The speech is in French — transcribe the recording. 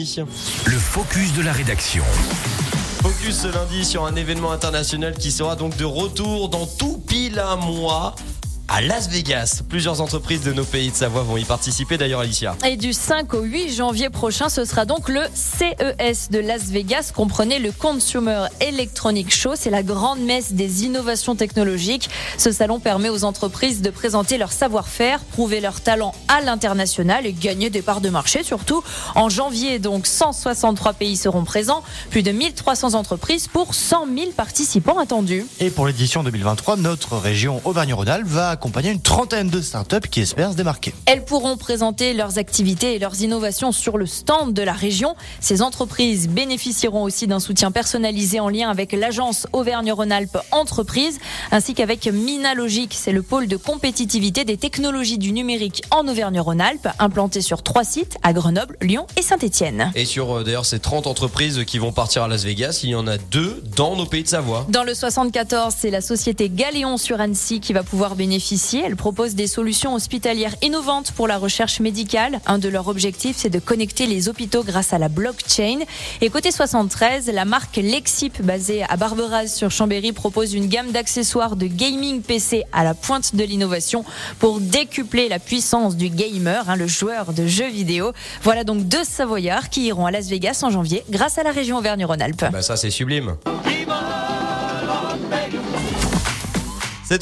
Le focus de la rédaction. Focus ce lundi sur un événement international qui sera donc de retour dans tout pile un mois à Las Vegas. Plusieurs entreprises de nos pays de Savoie vont y participer d'ailleurs Alicia. Et du 5 au 8 janvier prochain, ce sera donc le CES de Las Vegas. Comprenez le Consumer Electronic Show. C'est la grande messe des innovations technologiques. Ce salon permet aux entreprises de présenter leur savoir-faire, prouver leur talent à l'international et gagner des parts de marché surtout. En janvier, donc, 163 pays seront présents. Plus de 1300 entreprises pour 100 000 participants attendus. Et pour l'édition 2023, notre région Auvergne-Rhône-Alpes va accompagner une trentaine de startups qui espèrent se démarquer. Elles pourront présenter leurs activités et leurs innovations sur le stand de la région. Ces entreprises bénéficieront aussi d'un soutien personnalisé en lien avec l'agence Auvergne-Rhône-Alpes Entreprises ainsi qu'avec Minalogic. C'est le pôle de compétitivité des technologies du numérique en Auvergne-Rhône-Alpes, implanté sur trois sites à Grenoble, Lyon et Saint-Etienne. Et sur euh, d'ailleurs ces 30 entreprises qui vont partir à Las Vegas, il y en a deux dans nos pays de Savoie. Dans le 74, c'est la société Galéon sur Annecy qui va pouvoir bénéficier. Elle propose des solutions hospitalières innovantes pour la recherche médicale. Un de leurs objectifs, c'est de connecter les hôpitaux grâce à la blockchain. Et côté 73, la marque Lexip, basée à Barberaz sur Chambéry, propose une gamme d'accessoires de gaming PC à la pointe de l'innovation pour décupler la puissance du gamer, hein, le joueur de jeux vidéo. Voilà donc deux Savoyards qui iront à Las Vegas en janvier grâce à la région Auvergne-Rhône-Alpes. Bah ça c'est sublime.